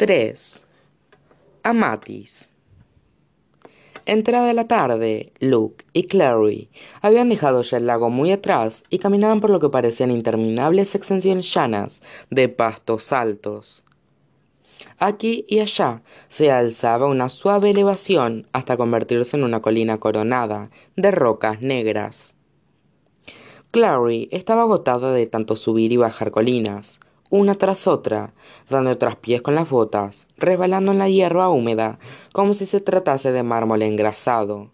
3. Amatis. Entrada la tarde, Luke y Clary habían dejado ya el lago muy atrás y caminaban por lo que parecían interminables extensiones llanas de pastos altos. Aquí y allá se alzaba una suave elevación hasta convertirse en una colina coronada de rocas negras. Clary estaba agotada de tanto subir y bajar colinas, una tras otra, dando traspiés con las botas, resbalando en la hierba húmeda, como si se tratase de mármol engrasado.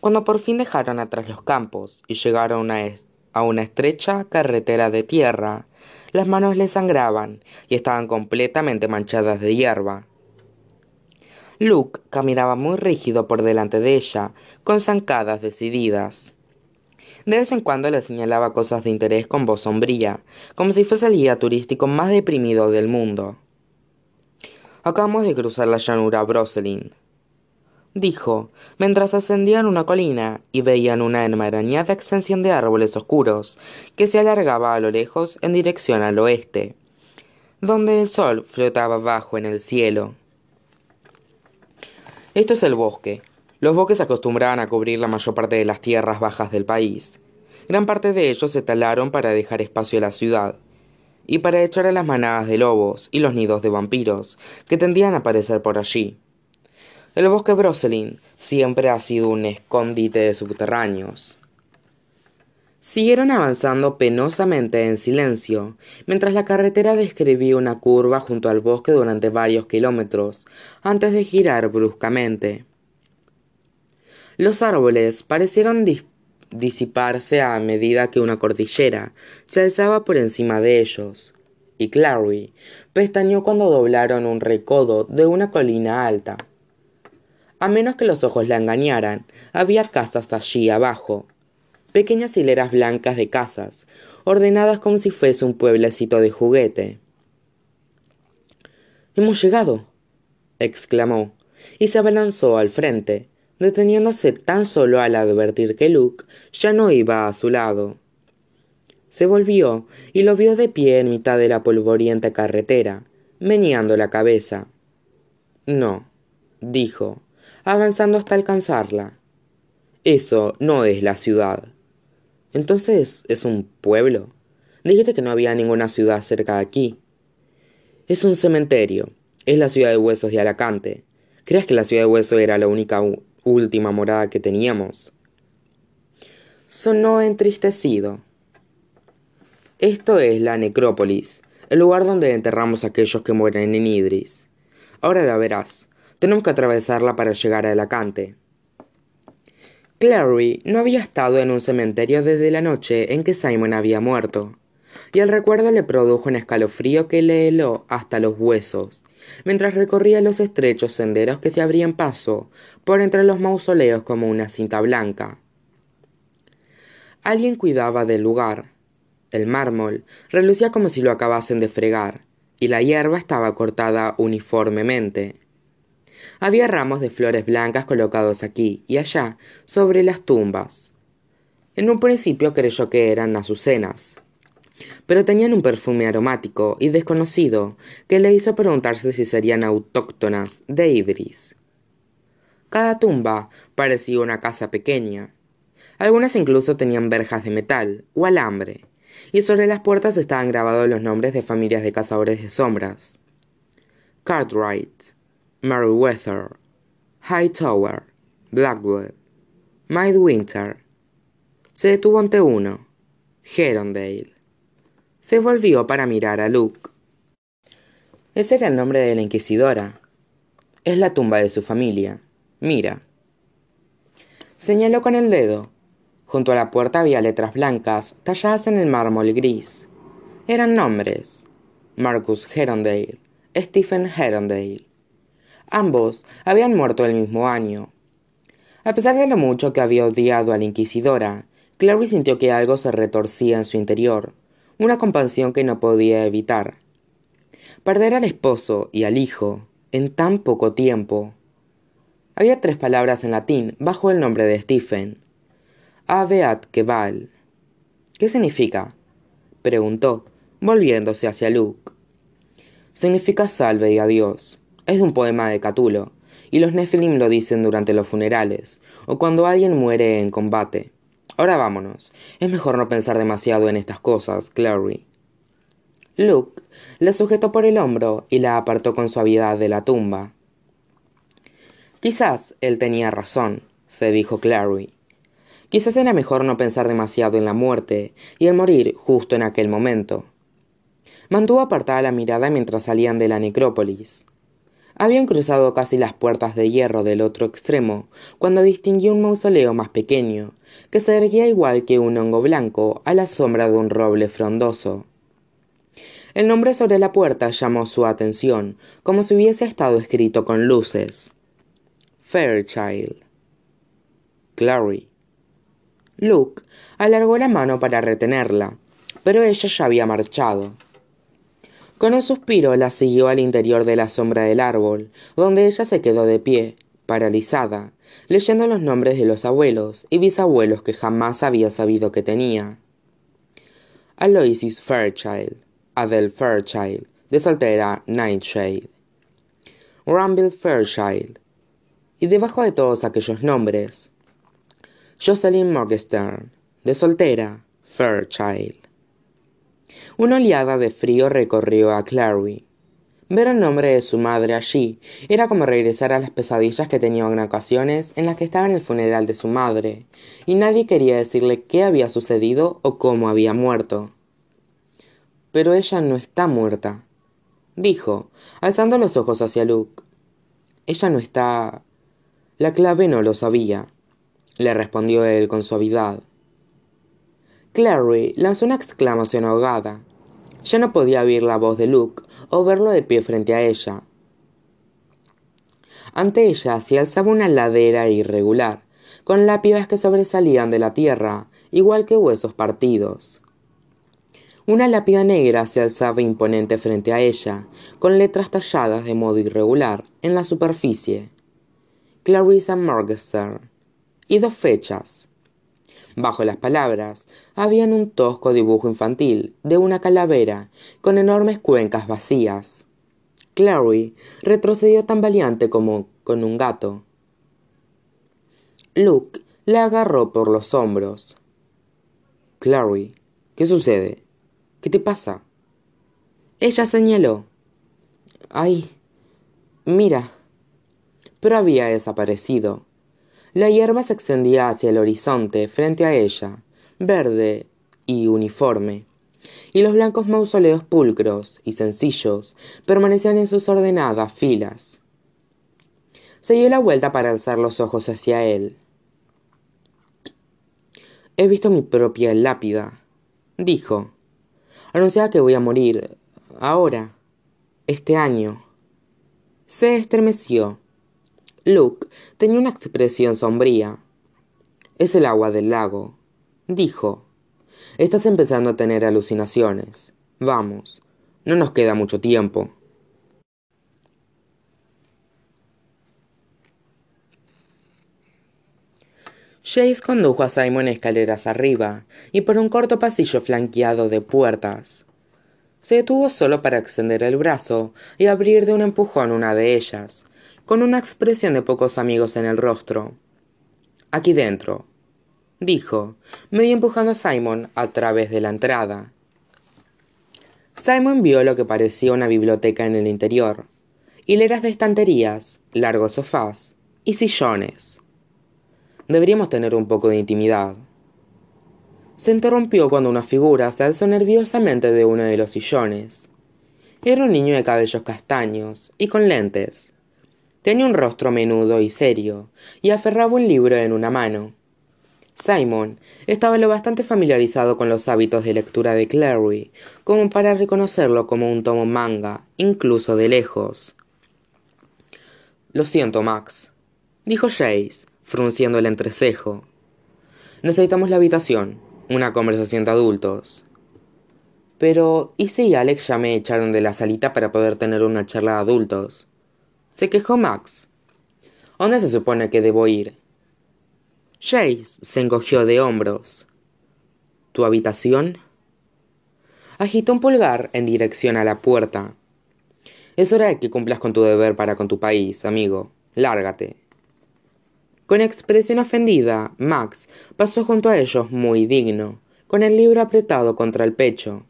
Cuando por fin dejaron atrás los campos y llegaron a, a una estrecha carretera de tierra, las manos le sangraban y estaban completamente manchadas de hierba. Luke caminaba muy rígido por delante de ella, con zancadas decididas. De vez en cuando le señalaba cosas de interés con voz sombría, como si fuese el guía turístico más deprimido del mundo. Acabamos de cruzar la llanura Broselin, dijo, mientras ascendían una colina y veían una enmarañada extensión de árboles oscuros que se alargaba a lo lejos en dirección al oeste, donde el sol flotaba bajo en el cielo. Esto es el bosque, los bosques acostumbraban a cubrir la mayor parte de las tierras bajas del país. Gran parte de ellos se talaron para dejar espacio a la ciudad y para echar a las manadas de lobos y los nidos de vampiros que tendían a aparecer por allí. El bosque Broselin siempre ha sido un escondite de subterráneos. Siguieron avanzando penosamente en silencio, mientras la carretera describía una curva junto al bosque durante varios kilómetros, antes de girar bruscamente. Los árboles parecieron disiparse a medida que una cordillera se alzaba por encima de ellos, y Clary pestañeó cuando doblaron un recodo de una colina alta. A menos que los ojos la engañaran, había casas allí abajo, pequeñas hileras blancas de casas, ordenadas como si fuese un pueblecito de juguete. Hemos llegado, exclamó, y se abalanzó al frente, deteniéndose tan solo al advertir que Luke ya no iba a su lado. Se volvió y lo vio de pie en mitad de la polvorienta carretera, meneando la cabeza. No, dijo, avanzando hasta alcanzarla. Eso no es la ciudad. Entonces, ¿es un pueblo? Dijiste que no había ninguna ciudad cerca de aquí. Es un cementerio. Es la ciudad de huesos de Alacante. ¿Crees que la ciudad de huesos era la única última morada que teníamos. Sonó entristecido. Esto es la necrópolis, el lugar donde enterramos a aquellos que mueren en Idris. Ahora la verás. Tenemos que atravesarla para llegar a Alacante. Clary no había estado en un cementerio desde la noche en que Simon había muerto, y el recuerdo le produjo un escalofrío que le heló hasta los huesos, mientras recorría los estrechos senderos que se abrían paso por entre los mausoleos como una cinta blanca. Alguien cuidaba del lugar. El mármol relucía como si lo acabasen de fregar, y la hierba estaba cortada uniformemente. Había ramos de flores blancas colocados aquí y allá sobre las tumbas. En un principio creyó que eran azucenas, pero tenían un perfume aromático y desconocido que le hizo preguntarse si serían autóctonas de Idris. Cada tumba parecía una casa pequeña. Algunas incluso tenían verjas de metal o alambre, y sobre las puertas estaban grabados los nombres de familias de cazadores de sombras. Cartwright, Meriwether, Hightower, Blackwood, Midwinter. Se detuvo ante uno, Herondale se volvió para mirar a Luke. Ese era el nombre de la inquisidora. Es la tumba de su familia. Mira. Señaló con el dedo. Junto a la puerta había letras blancas talladas en el mármol gris. Eran nombres. Marcus Herondale, Stephen Herondale. Ambos habían muerto el mismo año. A pesar de lo mucho que había odiado a la inquisidora, Clary sintió que algo se retorcía en su interior una compasión que no podía evitar. Perder al esposo y al hijo en tan poco tiempo. Había tres palabras en latín bajo el nombre de Stephen. Aveat Keval. ¿Qué significa? preguntó, volviéndose hacia Luke. Significa salve y adiós. Es de un poema de Catulo, y los Nephilim lo dicen durante los funerales, o cuando alguien muere en combate. Ahora vámonos. Es mejor no pensar demasiado en estas cosas, Clary. Luke la sujetó por el hombro y la apartó con suavidad de la tumba. Quizás él tenía razón, se dijo Clary. Quizás era mejor no pensar demasiado en la muerte y en morir justo en aquel momento. Mantuvo apartada la mirada mientras salían de la necrópolis. Habían cruzado casi las puertas de hierro del otro extremo cuando distinguió un mausoleo más pequeño, que se erguía igual que un hongo blanco a la sombra de un roble frondoso. El nombre sobre la puerta llamó su atención, como si hubiese estado escrito con luces. Fairchild. Clary. Luke alargó la mano para retenerla, pero ella ya había marchado. Con un suspiro la siguió al interior de la sombra del árbol, donde ella se quedó de pie, paralizada, leyendo los nombres de los abuelos y bisabuelos que jamás había sabido que tenía. Aloysius Fairchild, Adele Fairchild, de soltera Nightshade. Rumble Fairchild. Y debajo de todos aquellos nombres, Jocelyn Morgenstern, de soltera Fairchild. Una oleada de frío recorrió a Clary. Ver el nombre de su madre allí era como regresar a las pesadillas que tenía en ocasiones en las que estaba en el funeral de su madre, y nadie quería decirle qué había sucedido o cómo había muerto. Pero ella no está muerta, dijo, alzando los ojos hacia Luke. Ella no está. La clave no lo sabía, le respondió él con suavidad. Clary lanzó una exclamación ahogada. Ya no podía oír la voz de Luke o verlo de pie frente a ella. Ante ella se alzaba una ladera irregular, con lápidas que sobresalían de la tierra, igual que huesos partidos. Una lápida negra se alzaba imponente frente a ella, con letras talladas de modo irregular en la superficie. Clarissa Morgester. Y dos fechas, Bajo las palabras habían un tosco dibujo infantil de una calavera con enormes cuencas vacías. Clary retrocedió tan valiente como con un gato. Luke la agarró por los hombros. Clary, ¿qué sucede? ¿Qué te pasa? Ella señaló. Ay, mira. Pero había desaparecido. La hierba se extendía hacia el horizonte frente a ella, verde y uniforme, y los blancos mausoleos pulcros y sencillos permanecían en sus ordenadas filas. Se dio la vuelta para alzar los ojos hacia él. He visto mi propia lápida, dijo. Anunciaba que voy a morir, ahora, este año. Se estremeció Luke tenía una expresión sombría. Es el agua del lago, dijo. Estás empezando a tener alucinaciones. Vamos, no nos queda mucho tiempo. Chase condujo a Simon escaleras arriba y por un corto pasillo flanqueado de puertas. Se detuvo solo para extender el brazo y abrir de un empujón una de ellas, con una expresión de pocos amigos en el rostro. Aquí dentro, dijo, medio empujando a Simon a través de la entrada. Simon vio lo que parecía una biblioteca en el interior, hileras de estanterías, largos sofás y sillones. Deberíamos tener un poco de intimidad. Se interrumpió cuando una figura se alzó nerviosamente de uno de los sillones. Era un niño de cabellos castaños y con lentes, Tenía un rostro menudo y serio, y aferraba un libro en una mano. Simon estaba lo bastante familiarizado con los hábitos de lectura de Clary como para reconocerlo como un tomo manga, incluso de lejos. Lo siento, Max, dijo Jace, frunciendo el entrecejo. Necesitamos la habitación, una conversación de adultos. Pero, ¿y si Alex ya me echaron de la salita para poder tener una charla de adultos? Se quejó Max. ¿Dónde se supone que debo ir? Jace se encogió de hombros. ¿Tu habitación? Agitó un pulgar en dirección a la puerta. Es hora de que cumplas con tu deber para con tu país, amigo. Lárgate. Con expresión ofendida, Max pasó junto a ellos muy digno, con el libro apretado contra el pecho.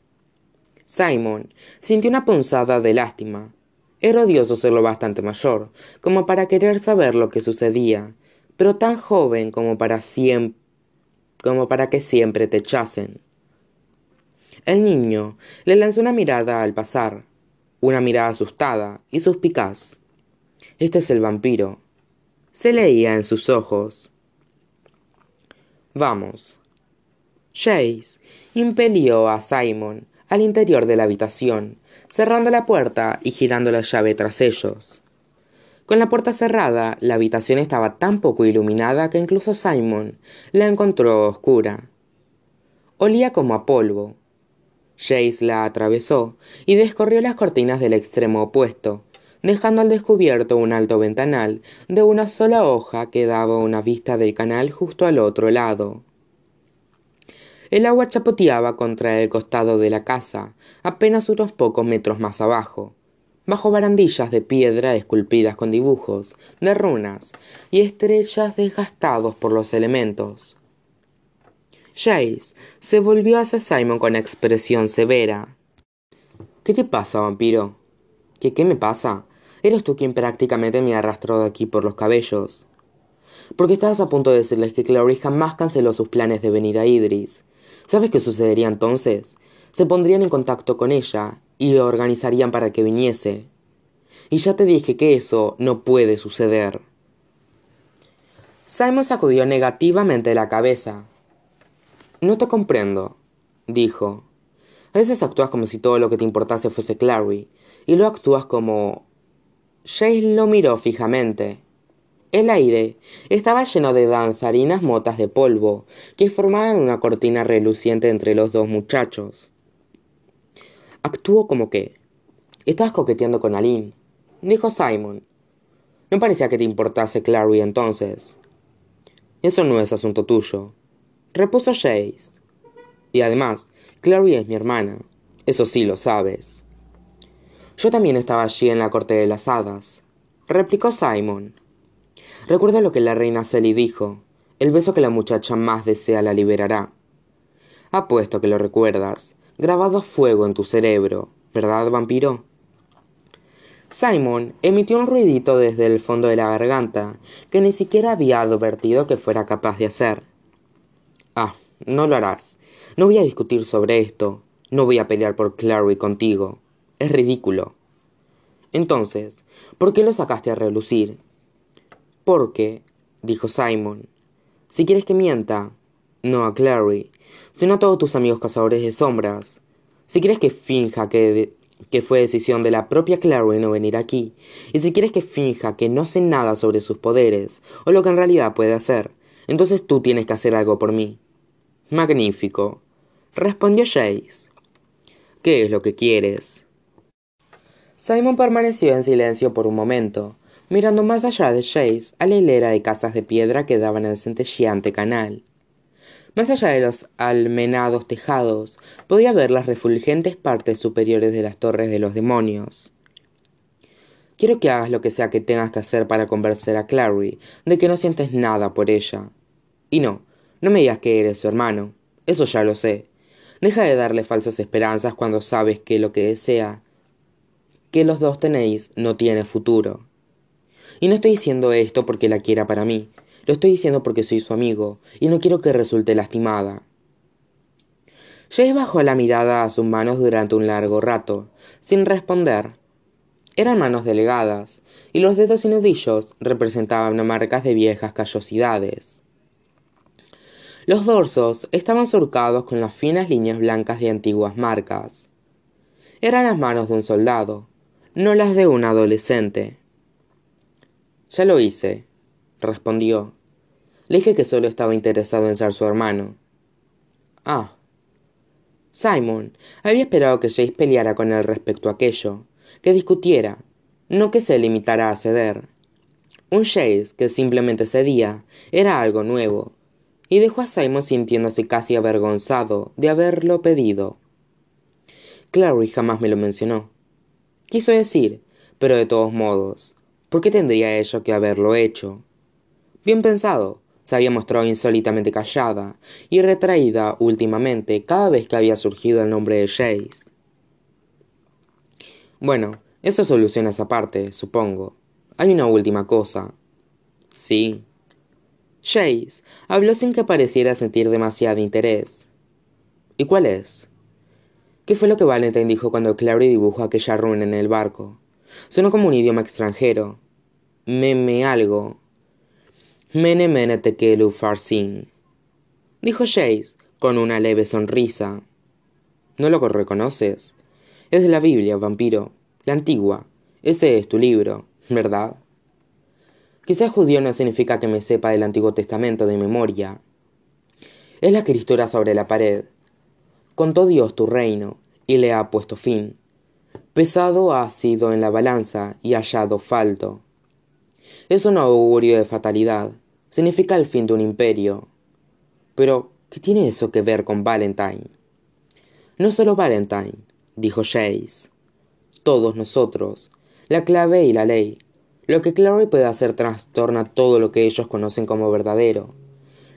Simon sintió una punzada de lástima. Era odioso serlo bastante mayor, como para querer saber lo que sucedía, pero tan joven como para siempre como para que siempre te echasen. El niño le lanzó una mirada al pasar, una mirada asustada y suspicaz. Este es el vampiro. Se leía en sus ojos. Vamos. Chase impelió a Simon al interior de la habitación, cerrando la puerta y girando la llave tras ellos. Con la puerta cerrada, la habitación estaba tan poco iluminada que incluso Simon la encontró oscura. Olía como a polvo. Jace la atravesó y descorrió las cortinas del extremo opuesto, dejando al descubierto un alto ventanal de una sola hoja que daba una vista del canal justo al otro lado. El agua chapoteaba contra el costado de la casa, apenas unos pocos metros más abajo, bajo barandillas de piedra esculpidas con dibujos, de runas y estrellas desgastados por los elementos. Jace se volvió hacia Simon con expresión severa. ¿Qué te pasa, vampiro? ¿Qué qué me pasa? Eres tú quien prácticamente me arrastró de aquí por los cabellos. Porque estabas a punto de decirles que Clary jamás canceló sus planes de venir a Idris. ¿Sabes qué sucedería entonces? Se pondrían en contacto con ella y lo organizarían para que viniese. Y ya te dije que eso no puede suceder. Simon sacudió negativamente la cabeza. No te comprendo, dijo. A veces actúas como si todo lo que te importase fuese Clary, y luego actúas como... Jace lo miró fijamente. El aire estaba lleno de danzarinas motas de polvo, que formaban una cortina reluciente entre los dos muchachos. Actuó como que. Estabas coqueteando con Aline, dijo Simon. No parecía que te importase Clary entonces. Eso no es asunto tuyo, repuso Jace. Y además, Clary es mi hermana. Eso sí lo sabes. Yo también estaba allí en la corte de las hadas, replicó Simon. Recuerdo lo que la reina Sally dijo. El beso que la muchacha más desea la liberará. Apuesto que lo recuerdas grabado a fuego en tu cerebro, ¿verdad, vampiro? Simon emitió un ruidito desde el fondo de la garganta que ni siquiera había advertido que fuera capaz de hacer. Ah, no lo harás. No voy a discutir sobre esto. No voy a pelear por Clary contigo. Es ridículo. Entonces, ¿por qué lo sacaste a relucir? Porque, dijo Simon, si quieres que mienta, no a Clary, sino a todos tus amigos cazadores de sombras. Si quieres que finja que, fue decisión de la propia Clary no venir aquí, y si quieres que finja que no sé nada sobre sus poderes, o lo que en realidad puede hacer, entonces tú tienes que hacer algo por mí. Magnífico, respondió Jace. ¿Qué es lo que quieres? Simon permaneció en silencio por un momento, mirando más allá de Jace a la hilera de casas de piedra que daban al centelleante canal. Más allá de los almenados tejados, podía ver las refulgentes partes superiores de las torres de los demonios. Quiero que hagas lo que sea que tengas que hacer para convencer a Clary de que no sientes nada por ella. Y no, no me digas que eres su hermano. Eso ya lo sé. Deja de darle falsas esperanzas cuando sabes que lo que desea que los dos tenéis no tiene futuro. Y no estoy diciendo esto porque la quiera para mí, lo estoy diciendo porque soy su amigo y no quiero que resulte lastimada. Jace bajó la mirada a sus manos durante un largo rato, sin responder. Eran manos delgadas, y los dedos y nudillos representaban marcas de viejas callosidades. Los dorsos estaban surcados con las finas líneas blancas de antiguas marcas. Eran las manos de un soldado, no las de un adolescente. Ya lo hice, respondió. Le dije que solo estaba interesado en ser su hermano. Ah. Simon había esperado que Jace peleara con él respecto a aquello, que discutiera, no que se limitara a ceder. Un Jace que simplemente cedía era algo nuevo, y dejó a Simon sintiéndose casi avergonzado de haberlo pedido. Clary jamás me lo mencionó. Quiso decir, Pero de todos modos, ¿por qué tendría ello que haberlo hecho? Bien pensado, se había mostrado insólitamente callada y retraída últimamente cada vez que había surgido el nombre de Jace. Bueno, eso soluciona esa parte, supongo. Hay una última cosa. Sí. Jace habló sin que pareciera sentir demasiado interés. ¿Y cuál es? ¿Qué fue lo que Valentine dijo cuando Clary dibujó aquella runa en el barco? Sonó como un idioma extranjero. Meme algo. Mene mene farsin. Dijo Jace con una leve sonrisa. ¿No lo reconoces? Es de la Biblia, vampiro. La antigua. Ese es tu libro, ¿verdad? Quizás judío no significa que me sepa del Antiguo Testamento de memoria. Es la escritura sobre la pared contó Dios tu reino, y le ha puesto fin. Pesado ha sido en la balanza y hallado falto. Es un augurio de fatalidad. Significa el fin de un imperio. Pero, ¿qué tiene eso que ver con Valentine? No solo Valentine, dijo Jace. Todos nosotros. La clave y la ley. Lo que Clary puede hacer trastorna todo lo que ellos conocen como verdadero.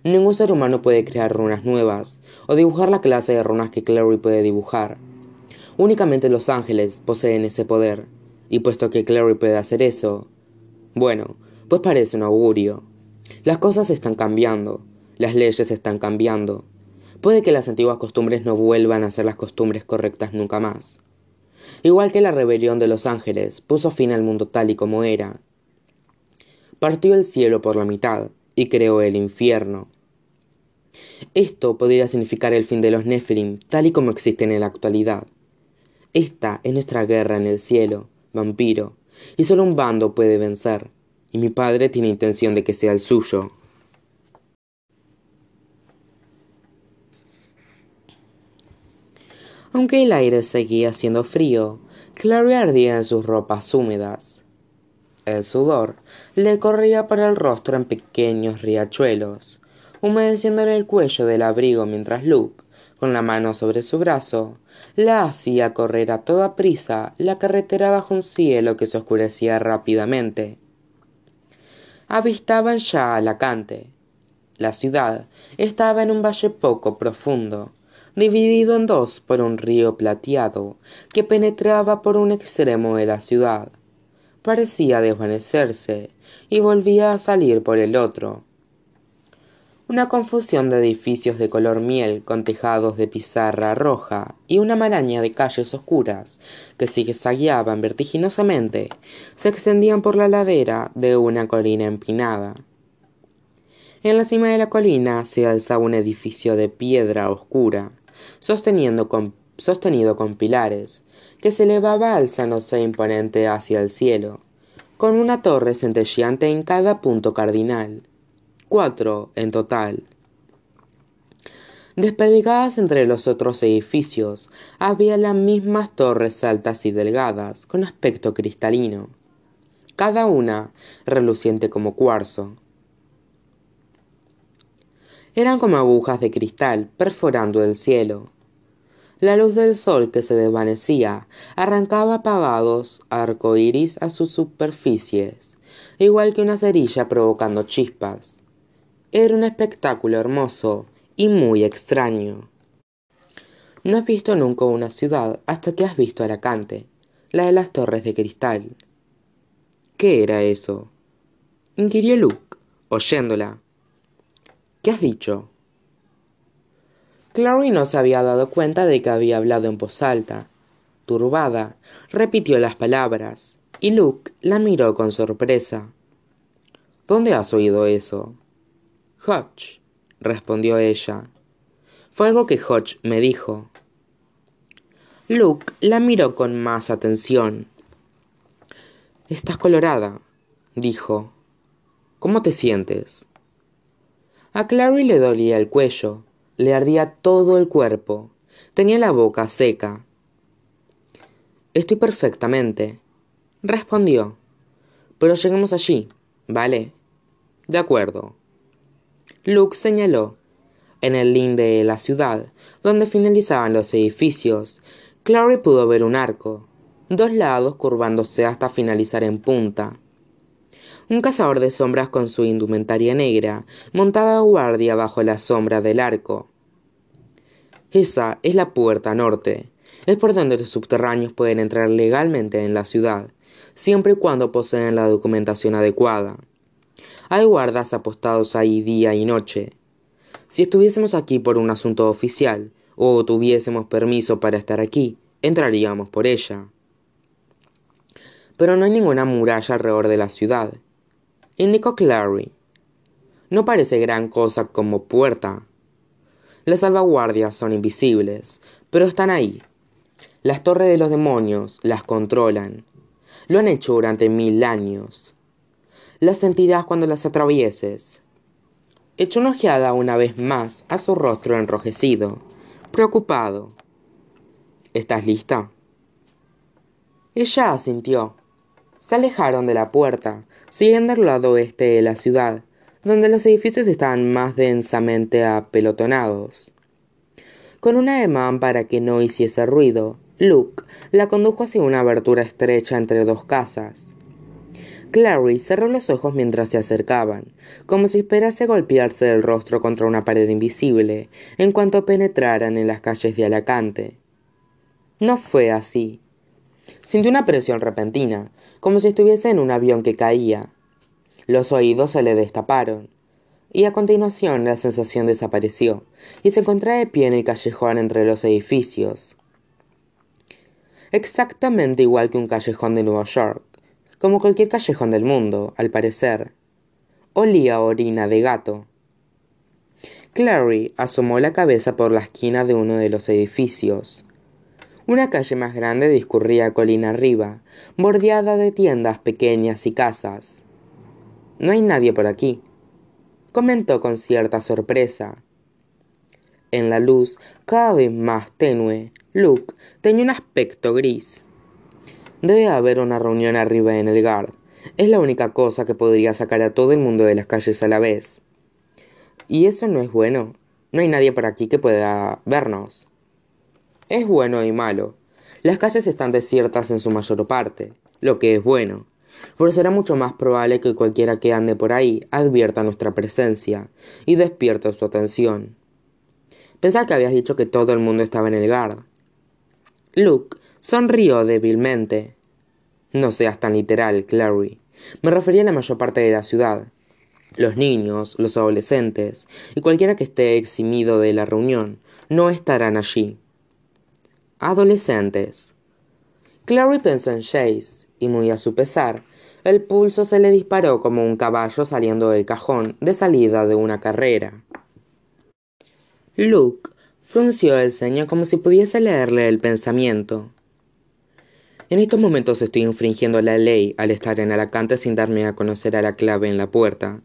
Ningún ser humano puede crear runas nuevas o dibujar la clase de runas que Clary puede dibujar. Únicamente los ángeles poseen ese poder, y puesto que Clary puede hacer eso, bueno, pues parece un augurio. Las cosas están cambiando, las leyes están cambiando. Puede que las antiguas costumbres no vuelvan a ser las costumbres correctas nunca más. Igual que la rebelión de los ángeles puso fin al mundo tal y como era. Partió el cielo por la mitad, y creó el infierno. Esto podría significar el fin de los Nephilim, tal y como existen en la actualidad. Esta es nuestra guerra en el cielo, vampiro, y solo un bando puede vencer, y mi padre tiene intención de que sea el suyo. Aunque el aire seguía siendo frío, Clary ardía en sus ropas húmedas. El sudor le corría por el rostro en pequeños riachuelos, humedeciéndole el cuello del abrigo mientras Luke, con la mano sobre su brazo, la hacía correr a toda prisa la carretera bajo un cielo que se oscurecía rápidamente. Avistaban ya Alacante. La ciudad estaba en un valle poco profundo, dividido en dos por un río plateado que penetraba por un extremo de la ciudad parecía desvanecerse y volvía a salir por el otro. Una confusión de edificios de color miel con tejados de pizarra roja y una maraña de calles oscuras que zigzagueaban vertiginosamente se extendían por la ladera de una colina empinada. En la cima de la colina se alzaba un edificio de piedra oscura, sostenido con pilares, que se elevaba alzándose imponente hacia el cielo, con una torre centelleante en cada punto cardinal, cuatro en total. Desperdigadas entre los otros edificios había las mismas torres altas y delgadas, con aspecto cristalino, cada una reluciente como cuarzo. Eran como agujas de cristal perforando el cielo, la luz del sol que se desvanecía arrancaba apagados arcoíris a sus superficies, igual que una cerilla provocando chispas. Era un espectáculo hermoso y muy extraño. No has visto nunca una ciudad hasta que has visto Alacante, la de las torres de cristal. ¿Qué era eso? inquirió Luke, oyéndola. ¿Qué has dicho? Clary no se había dado cuenta de que había hablado en voz alta. Turbada, repitió las palabras, y Luke la miró con sorpresa. ¿Dónde has oído eso? Hodge, respondió ella. Fue algo que Hodge me dijo. Luke la miró con más atención. Estás colorada, dijo. ¿Cómo te sientes? A Clary le dolía el cuello, le ardía todo el cuerpo. Tenía la boca seca. Estoy perfectamente, respondió. Pero lleguemos allí, ¿vale? De acuerdo. Luke señaló. En el linde de la ciudad, donde finalizaban los edificios, Clary pudo ver un arco. dos lados curvándose hasta finalizar en punta. Un cazador de sombras con su indumentaria negra, montaba a guardia bajo la sombra del arco. Esa es la puerta norte. Es por donde los subterráneos pueden entrar legalmente en la ciudad, siempre y cuando poseen la documentación adecuada. Hay guardas apostados ahí día y noche. Si estuviésemos aquí por un asunto oficial, o tuviésemos permiso para estar aquí, entraríamos por ella. Pero no hay ninguna muralla alrededor de la ciudad indicó Clary. No parece gran cosa como puerta. Las salvaguardias son invisibles, pero están ahí. Las torres de los demonios las controlan. Lo han hecho durante mil años. Las sentirás cuando las atravieses. Echó una ojeada una vez más a su rostro enrojecido, preocupado. ¿Estás lista? Ella asintió. Se alejaron de la puerta, siguiendo al lado oeste de la ciudad, donde los edificios estaban más densamente apelotonados. Con un ademán para que no hiciese ruido, Luke la condujo hacia una abertura estrecha entre dos casas. Clary cerró los ojos mientras se acercaban, como si esperase golpearse el rostro contra una pared invisible en cuanto penetraran en las calles de Alacante. No fue así. Sintió una presión repentina, como si estuviese en un avión que caía. Los oídos se le destaparon, y a continuación la sensación desapareció, y se encontraba de pie en el callejón entre los edificios. Exactamente igual que un callejón de Nueva York, como cualquier callejón del mundo, al parecer. Olía orina de gato. Clary asomó la cabeza por la esquina de uno de los edificios. Una calle más grande discurría colina arriba, bordeada de tiendas pequeñas y casas. No hay nadie por aquí, comentó con cierta sorpresa. En la luz, cada vez más tenue, Luke tenía un aspecto gris. Debe haber una reunión arriba en Edgard. Es la única cosa que podría sacar a todo el mundo de las calles a la vez. Y eso no es bueno. No hay nadie por aquí que pueda vernos es bueno y malo. Las calles están desiertas en su mayor parte, lo que es bueno, pero será mucho más probable que cualquiera que ande por ahí advierta nuestra presencia y despierte su atención. Pensaba que habías dicho que todo el mundo estaba en el guard. Luke sonrió débilmente. No seas tan literal, Clary. Me refería a la mayor parte de la ciudad. Los niños, los adolescentes y cualquiera que esté eximido de la reunión no estarán allí adolescentes. Clary pensó en Chase, y muy a su pesar, el pulso se le disparó como un caballo saliendo del cajón de salida de una carrera. Luke frunció el ceño como si pudiese leerle el pensamiento. En estos momentos estoy infringiendo la ley al estar en Alacante sin darme a conocer a la clave en la puerta.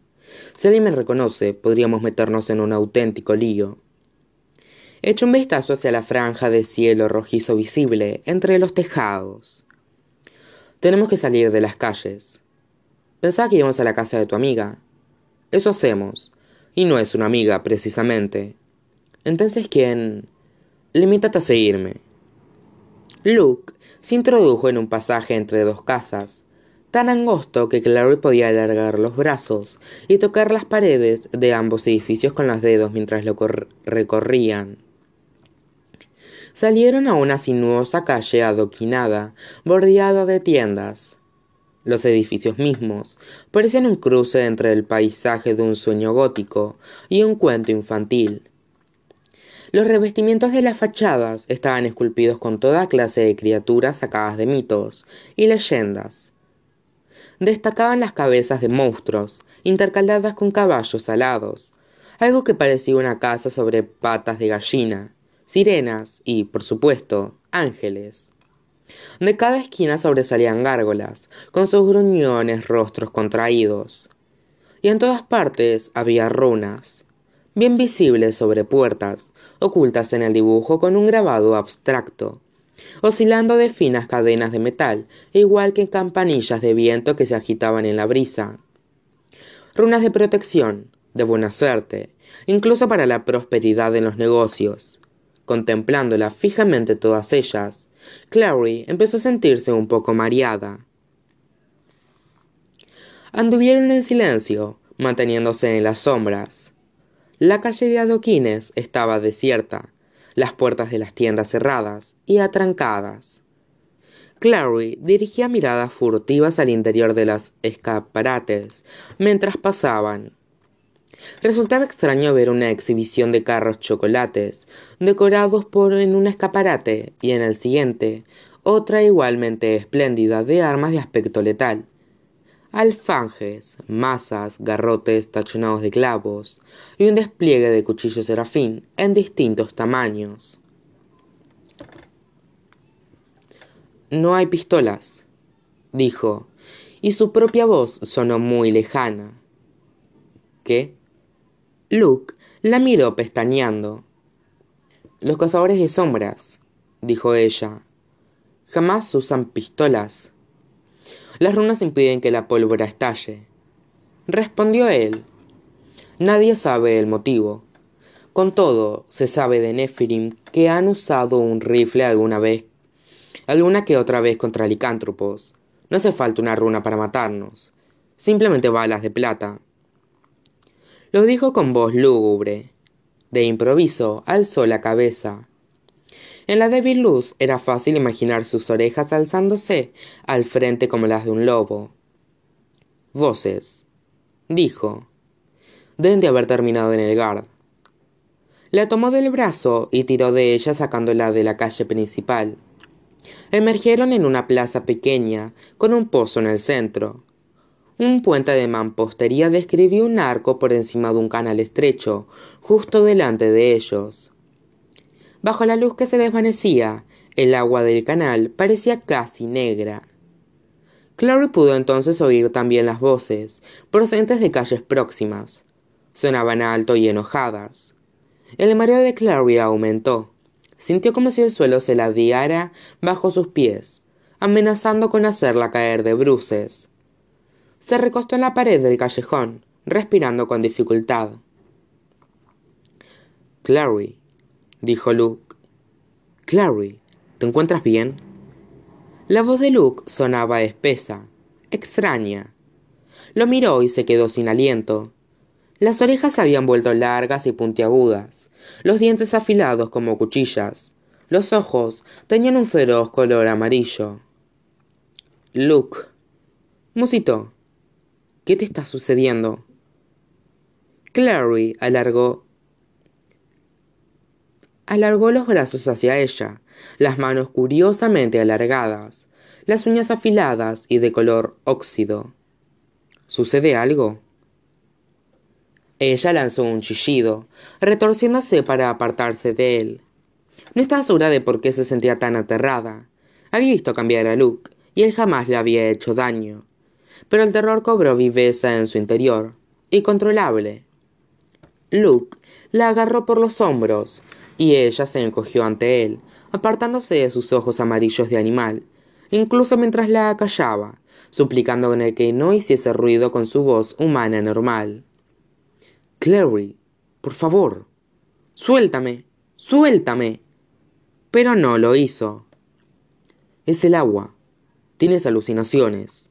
Si alguien me reconoce, podríamos meternos en un auténtico lío. Echo un vistazo hacia la franja de cielo rojizo visible entre los tejados. Tenemos que salir de las calles. Pensaba que íbamos a la casa de tu amiga. Eso hacemos. Y no es una amiga, precisamente. Entonces, ¿quién? Limítate a seguirme. Luke se introdujo en un pasaje entre dos casas, tan angosto que Clary podía alargar los brazos y tocar las paredes de ambos edificios con los dedos mientras lo recorrían salieron a una sinuosa calle adoquinada, bordeada de tiendas. Los edificios mismos parecían un cruce entre el paisaje de un sueño gótico y un cuento infantil. Los revestimientos de las fachadas estaban esculpidos con toda clase de criaturas sacadas de mitos y leyendas. Destacaban las cabezas de monstruos, intercaladas con caballos alados, algo que parecía una casa sobre patas de gallina, sirenas y, por supuesto, ángeles. De cada esquina sobresalían gárgolas, con sus gruñones rostros contraídos. Y en todas partes había runas, bien visibles sobre puertas, ocultas en el dibujo con un grabado abstracto, oscilando de finas cadenas de metal, igual que campanillas de viento que se agitaban en la brisa. Runas de protección, de buena suerte, incluso para la prosperidad en los negocios, contemplándola fijamente todas ellas, Clary empezó a sentirse un poco mareada. Anduvieron en silencio, manteniéndose en las sombras. La calle de adoquines estaba desierta, las puertas de las tiendas cerradas y atrancadas. Clary dirigía miradas furtivas al interior de las escaparates mientras pasaban. Resultaba extraño ver una exhibición de carros chocolates decorados por en un escaparate y en el siguiente otra igualmente espléndida de armas de aspecto letal alfanjes, masas, garrotes tachonados de clavos y un despliegue de cuchillos serafín en distintos tamaños. No hay pistolas, dijo, y su propia voz sonó muy lejana. ¿Qué? Luke la miró pestañeando. Los cazadores de sombras, dijo ella, jamás usan pistolas. Las runas impiden que la pólvora estalle. Respondió él. Nadie sabe el motivo. Con todo, se sabe de Nephilim que han usado un rifle alguna vez, alguna que otra vez contra licántropos. No hace falta una runa para matarnos. Simplemente balas de plata. Lo dijo con voz lúgubre. De improviso alzó la cabeza. En la débil luz era fácil imaginar sus orejas alzándose al frente como las de un lobo. Voces. Dijo. Deben de haber terminado en el guard. La tomó del brazo y tiró de ella sacándola de la calle principal. Emergieron en una plaza pequeña, con un pozo en el centro. Un puente de mampostería describió un arco por encima de un canal estrecho, justo delante de ellos. Bajo la luz que se desvanecía, el agua del canal parecía casi negra. Clary pudo entonces oír también las voces, procedentes de calles próximas. Sonaban alto y enojadas. El mareo de Clary aumentó. Sintió como si el suelo se ladeara bajo sus pies, amenazando con hacerla caer de bruces. Se recostó en la pared del callejón, respirando con dificultad. Clary, dijo Luke. Clary, ¿te encuentras bien? La voz de Luke sonaba espesa, extraña. Lo miró y se quedó sin aliento. Las orejas se habían vuelto largas y puntiagudas, los dientes afilados como cuchillas. Los ojos tenían un feroz color amarillo. Luke, musitó. ¿Qué te está sucediendo? Clary alargó alargó los brazos hacia ella, las manos curiosamente alargadas, las uñas afiladas y de color óxido. ¿Sucede algo? Ella lanzó un chillido, retorciéndose para apartarse de él. No estaba segura de por qué se sentía tan aterrada. Había visto cambiar a Luke, y él jamás le había hecho daño. Pero el terror cobró viveza en su interior, y controlable. Luke la agarró por los hombros, y ella se encogió ante él, apartándose de sus ojos amarillos de animal, incluso mientras la acallaba, suplicándole que no hiciese ruido con su voz humana normal. Clary, por favor, suéltame, suéltame. Pero no lo hizo. Es el agua. Tienes alucinaciones.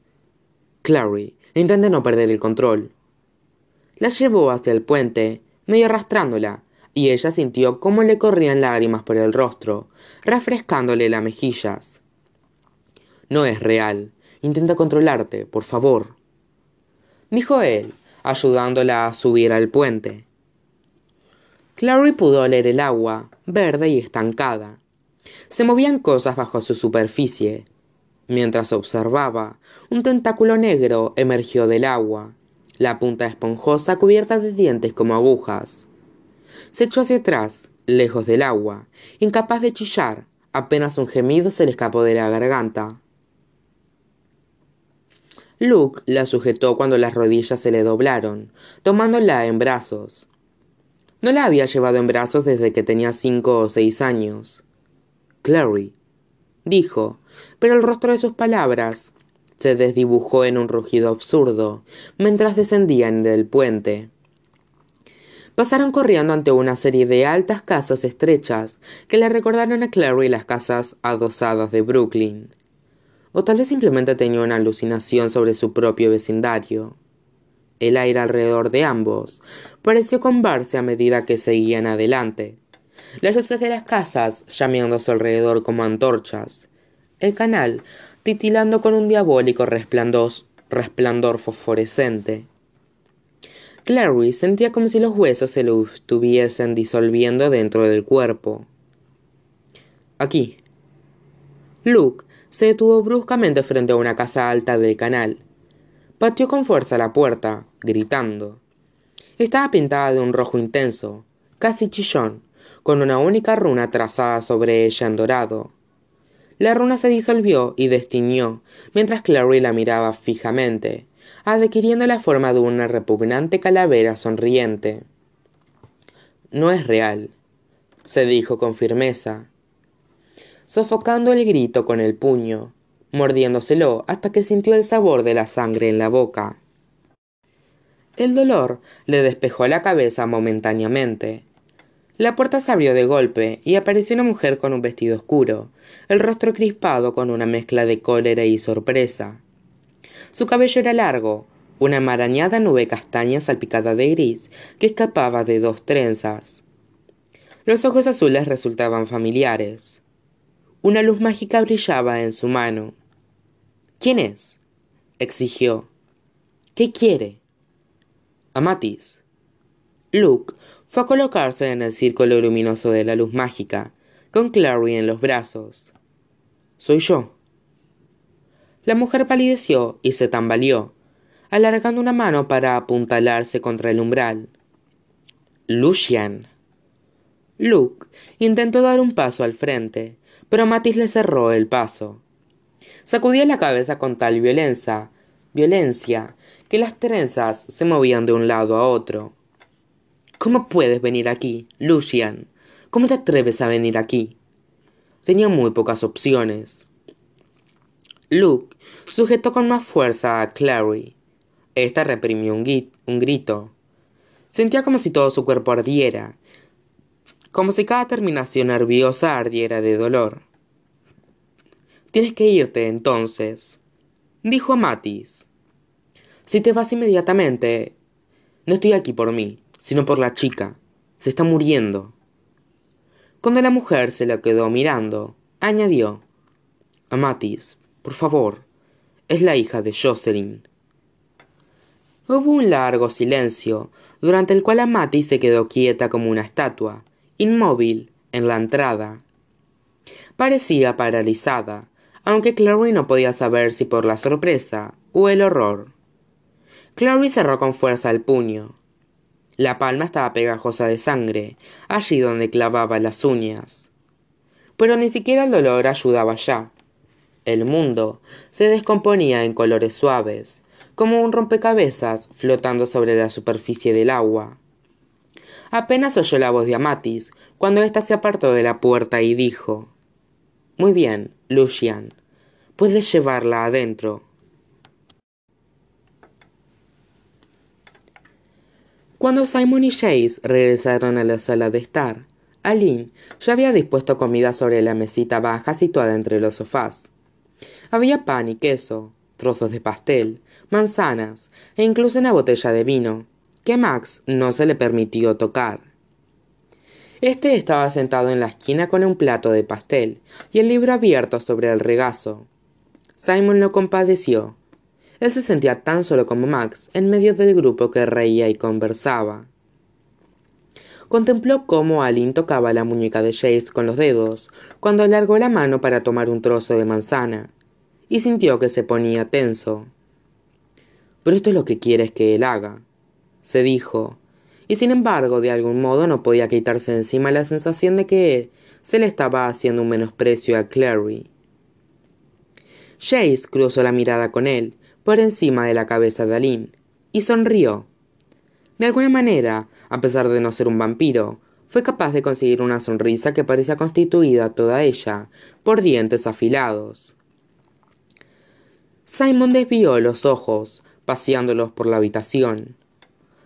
Clary, intenta no perder el control. La llevó hacia el puente, medio arrastrándola, y ella sintió cómo le corrían lágrimas por el rostro, refrescándole las mejillas. No es real. Intenta controlarte, por favor. Dijo él, ayudándola a subir al puente. Clary pudo oler el agua, verde y estancada. Se movían cosas bajo su superficie. Mientras observaba, un tentáculo negro emergió del agua, la punta esponjosa cubierta de dientes como agujas se echó hacia atrás, lejos del agua, incapaz de chillar, apenas un gemido se le escapó de la garganta. Luke la sujetó cuando las rodillas se le doblaron, tomándola en brazos. No la había llevado en brazos desde que tenía cinco o seis años. Clary, dijo, pero el rostro de sus palabras se desdibujó en un rugido absurdo mientras descendían del puente Pasaron corriendo ante una serie de altas casas estrechas que le recordaron a Clary las casas adosadas de Brooklyn. O tal vez simplemente tenía una alucinación sobre su propio vecindario. El aire alrededor de ambos pareció combarse a medida que seguían adelante. Las luces de las casas llameando a su alrededor como antorchas. El canal titilando con un diabólico resplandor fosforescente. Clary sentía como si los huesos se lo estuviesen disolviendo dentro del cuerpo. Aquí. Luke se detuvo bruscamente frente a una casa alta del canal. Pateó con fuerza la puerta, gritando. Estaba pintada de un rojo intenso, casi chillón, con una única runa trazada sobre ella en dorado. La runa se disolvió y destiñó, mientras Clary la miraba fijamente, adquiriendo la forma de una repugnante calavera sonriente. No es real, se dijo con firmeza, sofocando el grito con el puño, mordiéndoselo hasta que sintió el sabor de la sangre en la boca. El dolor le despejó la cabeza momentáneamente. La puerta se abrió de golpe y apareció una mujer con un vestido oscuro, el rostro crispado con una mezcla de cólera y sorpresa. Su cabello era largo, una marañada nube castaña salpicada de gris que escapaba de dos trenzas. Los ojos azules resultaban familiares. Una luz mágica brillaba en su mano. ¿Quién es? exigió. ¿Qué quiere? Amatis. Luke fue a colocarse en el círculo luminoso de la luz mágica, con Clary en los brazos. Soy yo, la mujer palideció y se tambaleó, alargando una mano para apuntalarse contra el umbral. Lucian. Luke intentó dar un paso al frente, pero Matis le cerró el paso. Sacudía la cabeza con tal violencia, violencia, que las trenzas se movían de un lado a otro. ¿Cómo puedes venir aquí, Lucian? ¿Cómo te atreves a venir aquí? Tenía muy pocas opciones. Luke sujetó con más fuerza a Clary. Esta reprimió un, grito. Sentía como si todo su cuerpo ardiera, como si cada terminación nerviosa ardiera de dolor. Tienes que irte entonces, dijo Matis. Si te vas inmediatamente. No estoy aquí por mí, sino por la chica. Se está muriendo. Cuando la mujer se lo quedó mirando, añadió: Matis, por favor. Es la hija de Jocelyn. Hubo un largo silencio, durante el cual Amati se quedó quieta como una estatua, inmóvil, en la entrada. Parecía paralizada, aunque Clary no podía saber si por la sorpresa o el horror. Clary cerró con fuerza el puño. La palma estaba pegajosa de sangre, allí donde clavaba las uñas. Pero ni siquiera el dolor ayudaba ya. El mundo se descomponía en colores suaves, como un rompecabezas flotando sobre la superficie del agua. Apenas oyó la voz de Amatis cuando ésta se apartó de la puerta y dijo Muy bien, Lucian, puedes llevarla adentro. Cuando Simon y Chase regresaron a la sala de estar, Aline ya había dispuesto comida sobre la mesita baja situada entre los sofás. Había pan y queso, trozos de pastel, manzanas e incluso una botella de vino, que Max no se le permitió tocar. Este estaba sentado en la esquina con un plato de pastel y el libro abierto sobre el regazo. Simon lo compadeció. Él se sentía tan solo como Max en medio del grupo que reía y conversaba. Contempló cómo Aline tocaba la muñeca de Chase con los dedos cuando alargó la mano para tomar un trozo de manzana, y sintió que se ponía tenso. Pero esto es lo que quieres que él haga, se dijo, y sin embargo de algún modo no podía quitarse encima la sensación de que se le estaba haciendo un menosprecio a Clary. Chase cruzó la mirada con él, por encima de la cabeza de Aline, y sonrió. De alguna manera, a pesar de no ser un vampiro, fue capaz de conseguir una sonrisa que parecía constituida toda ella por dientes afilados. Simon desvió los ojos, paseándolos por la habitación.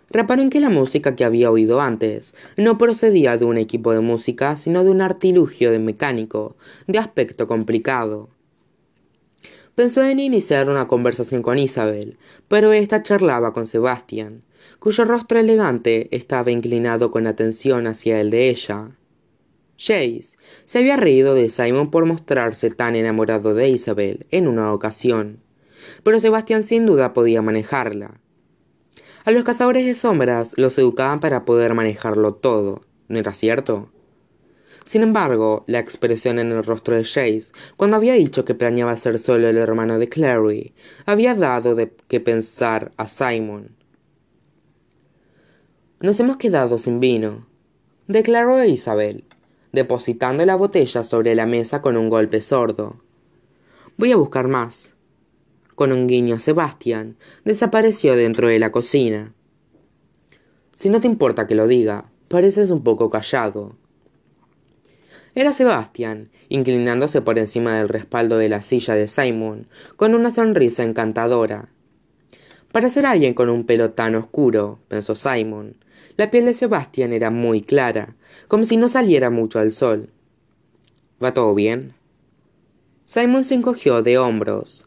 reparó en que la música que había oído antes no procedía de un equipo de música, sino de un artilugio de mecánico, de aspecto complicado. Pensó en iniciar una conversación con Isabel, pero ésta charlaba con Sebastián, cuyo rostro elegante estaba inclinado con atención hacia el de ella. Jace se había reído de Simon por mostrarse tan enamorado de Isabel en una ocasión, pero Sebastián sin duda podía manejarla. A los cazadores de sombras los educaban para poder manejarlo todo, ¿no era cierto? Sin embargo, la expresión en el rostro de Chase, cuando había dicho que planeaba ser solo el hermano de Clary, había dado de qué pensar a Simon. Nos hemos quedado sin vino, declaró Isabel, depositando la botella sobre la mesa con un golpe sordo. Voy a buscar más. Con un guiño a Sebastián, desapareció dentro de la cocina. Si no te importa que lo diga, pareces un poco callado. Era Sebastián, inclinándose por encima del respaldo de la silla de Simon, con una sonrisa encantadora. Para ser alguien con un pelo tan oscuro, pensó Simon, la piel de Sebastián era muy clara, como si no saliera mucho al sol. ¿Va todo bien? Simon se encogió de hombros.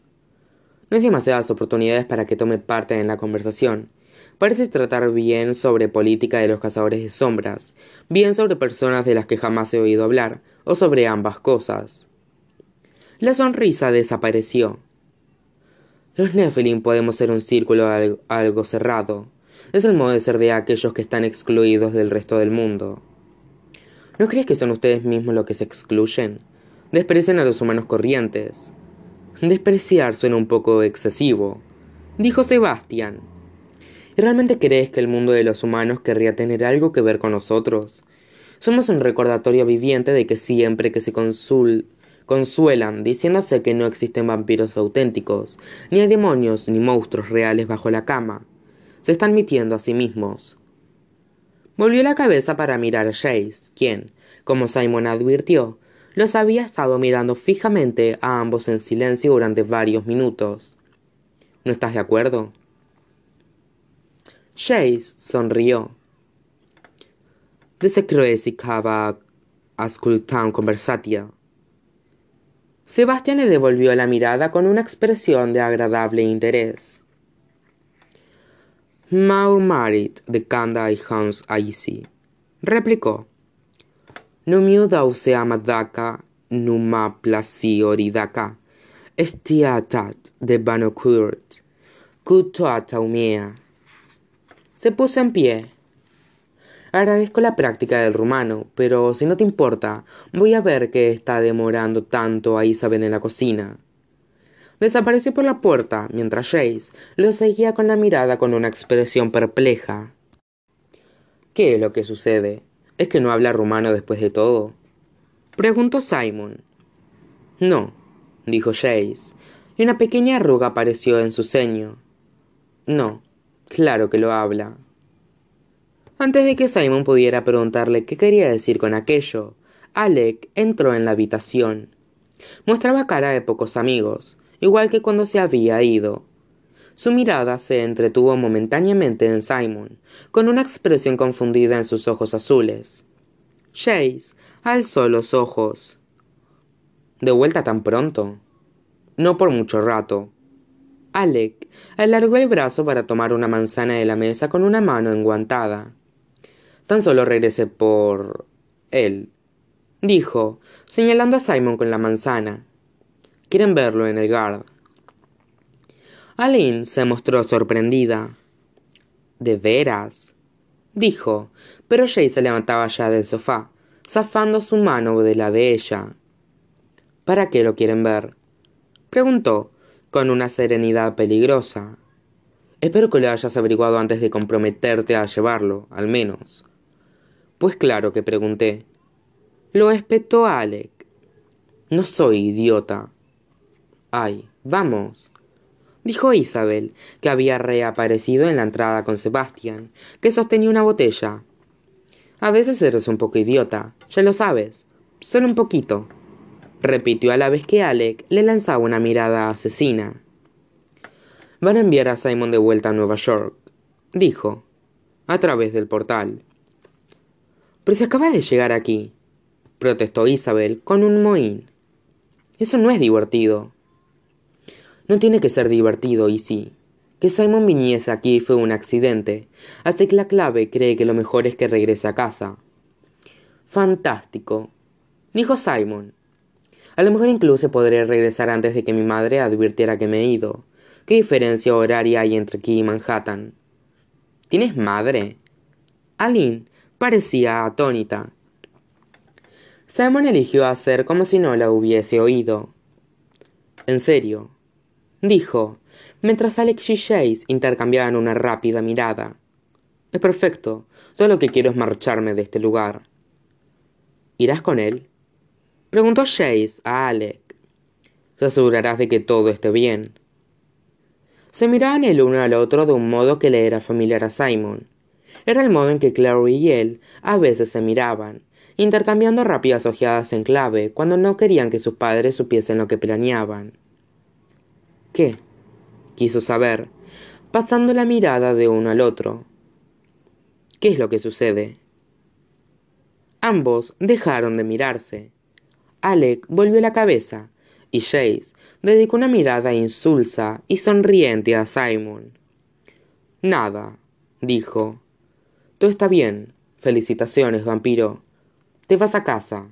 No hay demasiadas oportunidades para que tome parte en la conversación. Parece tratar bien sobre política de los cazadores de sombras, bien sobre personas de las que jamás he oído hablar, o sobre ambas cosas. La sonrisa desapareció. Los Nephilim podemos ser un círculo algo cerrado, es el modo de ser de aquellos que están excluidos del resto del mundo. ¿No crees que son ustedes mismos los que se excluyen? Desprecian a los humanos corrientes. Despreciar suena un poco excesivo, dijo Sebastián. ¿Y realmente crees que el mundo de los humanos querría tener algo que ver con nosotros? Somos un recordatorio viviente de que siempre que se consuelan diciéndose que no existen vampiros auténticos, ni hay demonios ni monstruos reales bajo la cama, se están mintiendo a sí mismos. Volvió la cabeza para mirar a Chase, quien, como Simon advirtió, los había estado mirando fijamente a ambos en silencio durante varios minutos. ¿No estás de acuerdo? Chase sonrió. De se crezi a ascultar conversatia. Sebastián le devolvió la mirada con una expresión de agradable interés. Maur Marit de Kanda y Hans Aisi. Replicó. Numiu dause amadaka numa oridaka. Estiatat de Banokurt. Kutoataumea. Se puso en pie. Agradezco la práctica del rumano, pero si no te importa, voy a ver qué está demorando tanto a Isabel en la cocina. Desapareció por la puerta, mientras Jace lo seguía con la mirada con una expresión perpleja. ¿Qué es lo que sucede? ¿Es que no habla rumano después de todo? Preguntó Simon. No, dijo Jace, y una pequeña arruga apareció en su ceño. No, claro que lo habla. Antes de que Simon pudiera preguntarle qué quería decir con aquello, Alec entró en la habitación. Mostraba cara de pocos amigos, igual que cuando se había ido. Su mirada se entretuvo momentáneamente en Simon, con una expresión confundida en sus ojos azules. Chase alzó los ojos. ¿De vuelta tan pronto? No por mucho rato. Alec alargó el brazo para tomar una manzana de la mesa con una mano enguantada. Tan solo regresé por... él, dijo, señalando a Simon con la manzana. Quieren verlo en el guard. Aline se mostró sorprendida. ¿De veras? dijo, pero Jay se levantaba ya del sofá, zafando su mano de la de ella. ¿Para qué lo quieren ver? preguntó, con una serenidad peligrosa. Espero que lo hayas averiguado antes de comprometerte a llevarlo, al menos. Pues claro que pregunté. Lo espetó Alec. No soy idiota. Ay, vamos. Dijo Isabel, que había reaparecido en la entrada con Sebastián, que sostenía una botella. A veces eres un poco idiota, ya lo sabes, solo un poquito, repitió a la vez que Alec le lanzaba una mirada asesina. Van a enviar a Simon de vuelta a Nueva York, dijo. a través del portal. Pero se acaba de llegar aquí, protestó Isabel con un mohín. Eso no es divertido. No tiene que ser divertido, y sí. Que Simon viniese aquí fue un accidente, así que la clave cree que lo mejor es que regrese a casa. Fantástico, dijo Simon. A lo mejor incluso podré regresar antes de que mi madre advirtiera que me he ido. ¿Qué diferencia horaria hay entre aquí y Manhattan? ¿Tienes madre? Aline parecía atónita. Simon eligió hacer como si no la hubiese oído. En serio, dijo, mientras Alex y Chase intercambiaban una rápida mirada. Es perfecto. Todo lo que quiero es marcharme de este lugar. ¿Irás con él? Preguntó Chase a Alec. Te asegurarás de que todo esté bien. Se miraban el uno al otro de un modo que le era familiar a Simon. Era el modo en que Clary y él a veces se miraban, intercambiando rápidas ojeadas en clave cuando no querían que sus padres supiesen lo que planeaban. ¿Qué? quiso saber, pasando la mirada de uno al otro. ¿Qué es lo que sucede? Ambos dejaron de mirarse. Alec volvió la cabeza y Chase dedicó una mirada insulsa y sonriente a Simon. Nada, dijo. Todo está bien. Felicitaciones, vampiro. Te vas a casa.